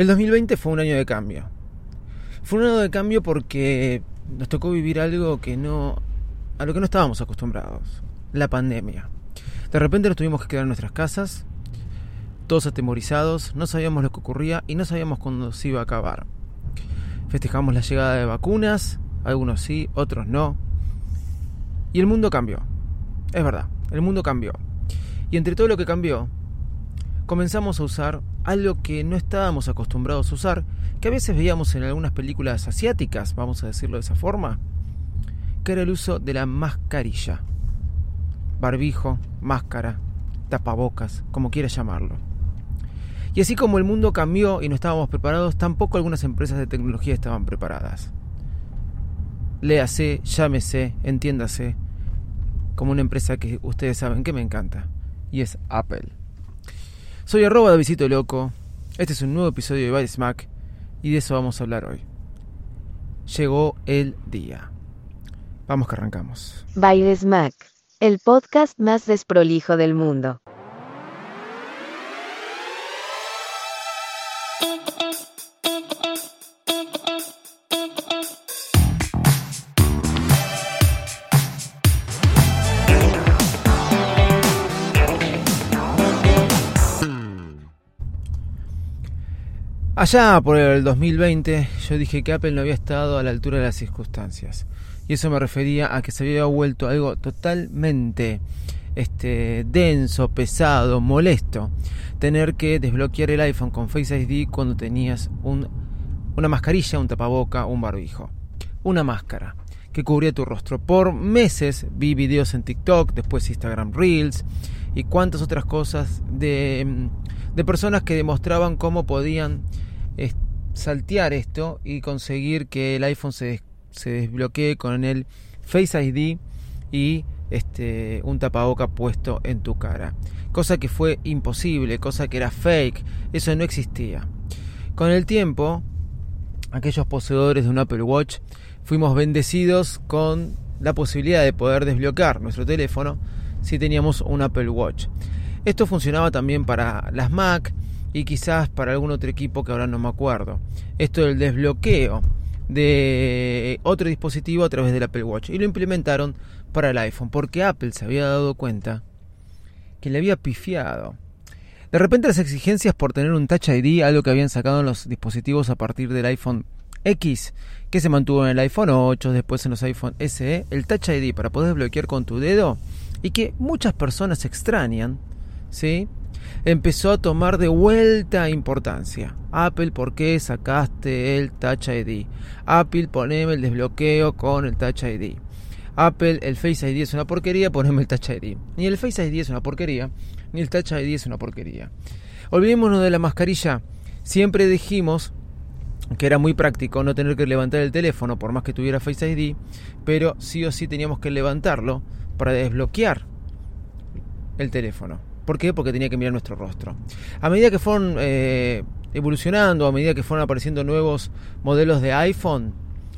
El 2020 fue un año de cambio. Fue un año de cambio porque nos tocó vivir algo que no a lo que no estábamos acostumbrados, la pandemia. De repente nos tuvimos que quedar en nuestras casas, todos atemorizados, no sabíamos lo que ocurría y no sabíamos cuándo se iba a acabar. Festejamos la llegada de vacunas, algunos sí, otros no. Y el mundo cambió. Es verdad, el mundo cambió. Y entre todo lo que cambió, comenzamos a usar algo que no estábamos acostumbrados a usar, que a veces veíamos en algunas películas asiáticas, vamos a decirlo de esa forma, que era el uso de la mascarilla. Barbijo, máscara, tapabocas, como quieras llamarlo. Y así como el mundo cambió y no estábamos preparados, tampoco algunas empresas de tecnología estaban preparadas. Léase, llámese, entiéndase, como una empresa que ustedes saben que me encanta, y es Apple. Soy arroba de Visito Loco. Este es un nuevo episodio de Body Smack y de eso vamos a hablar hoy. Llegó el día. Vamos que arrancamos. By Smack, el podcast más desprolijo del mundo. Allá por el 2020 yo dije que Apple no había estado a la altura de las circunstancias. Y eso me refería a que se había vuelto algo totalmente este, denso, pesado, molesto. Tener que desbloquear el iPhone con Face ID cuando tenías un, una mascarilla, un tapaboca, un barbijo. Una máscara que cubría tu rostro. Por meses vi videos en TikTok, después Instagram Reels y cuantas otras cosas de, de personas que demostraban cómo podían saltear esto y conseguir que el iPhone se, se desbloquee con el Face ID y este, un tapaboca puesto en tu cara. Cosa que fue imposible, cosa que era fake, eso no existía. Con el tiempo, aquellos poseedores de un Apple Watch fuimos bendecidos con la posibilidad de poder desbloquear nuestro teléfono si teníamos un Apple Watch. Esto funcionaba también para las Mac, y quizás para algún otro equipo que ahora no me acuerdo. Esto del desbloqueo de otro dispositivo a través del Apple Watch y lo implementaron para el iPhone porque Apple se había dado cuenta que le había pifiado. De repente las exigencias por tener un Touch ID, algo que habían sacado en los dispositivos a partir del iPhone X, que se mantuvo en el iPhone 8, después en los iPhone SE, el Touch ID para poder desbloquear con tu dedo y que muchas personas extrañan, ¿sí? Empezó a tomar de vuelta importancia. Apple, ¿por qué sacaste el Touch ID? Apple, poneme el desbloqueo con el Touch ID. Apple, el Face ID es una porquería, poneme el Touch ID. Ni el Face ID es una porquería, ni el Touch ID es una porquería. Olvidémonos de la mascarilla. Siempre dijimos que era muy práctico no tener que levantar el teléfono por más que tuviera Face ID, pero sí o sí teníamos que levantarlo para desbloquear el teléfono. ¿Por qué? Porque tenía que mirar nuestro rostro. A medida que fueron eh, evolucionando, a medida que fueron apareciendo nuevos modelos de iPhone,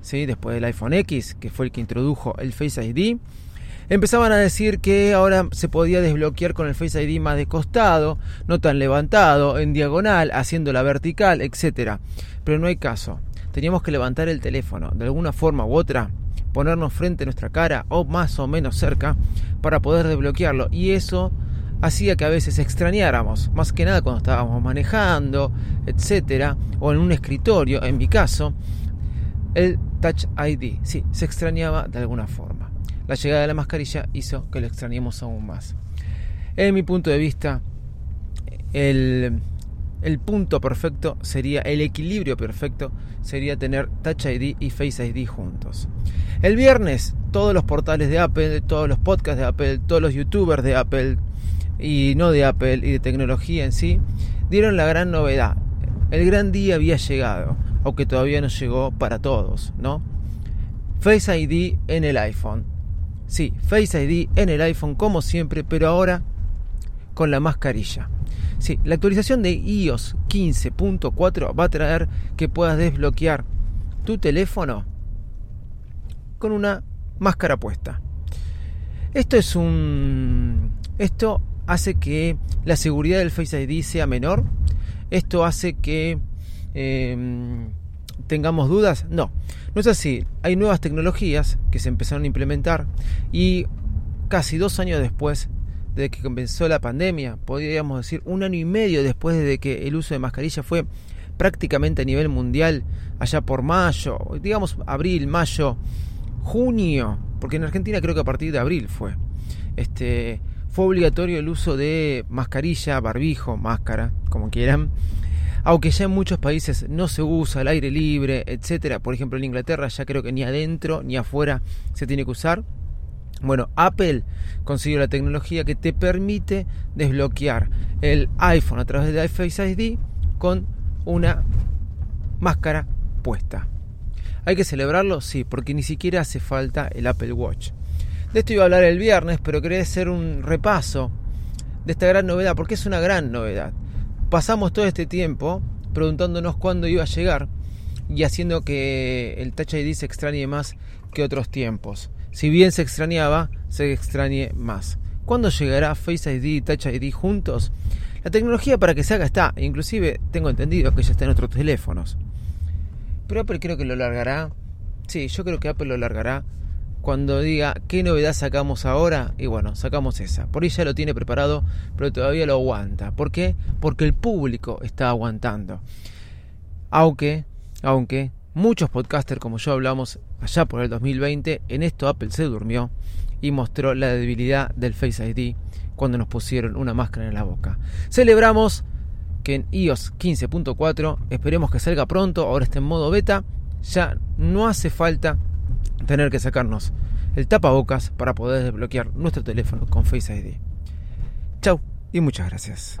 ¿sí? después del iPhone X, que fue el que introdujo el Face ID, empezaban a decir que ahora se podía desbloquear con el Face ID más de costado, no tan levantado, en diagonal, haciéndola vertical, etc. Pero no hay caso. Teníamos que levantar el teléfono de alguna forma u otra, ponernos frente a nuestra cara o más o menos cerca para poder desbloquearlo. Y eso hacía que a veces extrañáramos, más que nada cuando estábamos manejando, etcétera, o en un escritorio, en mi caso, el Touch ID. Sí, se extrañaba de alguna forma. La llegada de la mascarilla hizo que lo extrañemos aún más. En mi punto de vista, el, el punto perfecto sería, el equilibrio perfecto sería tener Touch ID y Face ID juntos. El viernes, todos los portales de Apple, todos los podcasts de Apple, todos los youtubers de Apple, y no de Apple y de tecnología en sí, dieron la gran novedad. El gran día había llegado, aunque todavía no llegó para todos, ¿no? Face ID en el iPhone. Sí, Face ID en el iPhone como siempre, pero ahora con la mascarilla. Sí, la actualización de iOS 15.4 va a traer que puedas desbloquear tu teléfono con una máscara puesta. Esto es un esto hace que la seguridad del Face ID sea menor. Esto hace que em, tengamos dudas. No, no es así. Hay nuevas tecnologías que se empezaron a implementar y casi dos años después de que comenzó la pandemia, podríamos decir un año y medio después de que el uso de mascarilla fue prácticamente a nivel mundial, allá por mayo, digamos abril, mayo, junio, porque en Argentina creo que a partir de abril fue. Este, fue obligatorio el uso de mascarilla, barbijo, máscara, como quieran. Aunque ya en muchos países no se usa al aire libre, etcétera. Por ejemplo, en Inglaterra ya creo que ni adentro ni afuera se tiene que usar. Bueno, Apple consiguió la tecnología que te permite desbloquear el iPhone a través de Face ID con una máscara puesta. ¿Hay que celebrarlo? Sí, porque ni siquiera hace falta el Apple Watch. De esto iba a hablar el viernes, pero quería hacer un repaso de esta gran novedad, porque es una gran novedad. Pasamos todo este tiempo preguntándonos cuándo iba a llegar y haciendo que el Touch ID se extrañe más que otros tiempos. Si bien se extrañaba, se extrañe más. ¿Cuándo llegará Face ID y Touch ID juntos? La tecnología para que se haga está, inclusive tengo entendido que ya está en otros teléfonos. Pero Apple creo que lo largará. Sí, yo creo que Apple lo largará cuando diga qué novedad sacamos ahora, y bueno, sacamos esa. Por ahí ya lo tiene preparado, pero todavía lo aguanta. ¿Por qué? Porque el público está aguantando. Aunque, aunque muchos podcasters como yo hablamos allá por el 2020, en esto Apple se durmió y mostró la debilidad del Face ID cuando nos pusieron una máscara en la boca. Celebramos que en iOS 15.4, esperemos que salga pronto, ahora está en modo beta, ya no hace falta tener que sacarnos el tapabocas para poder desbloquear nuestro teléfono con Face ID. Chau y muchas gracias.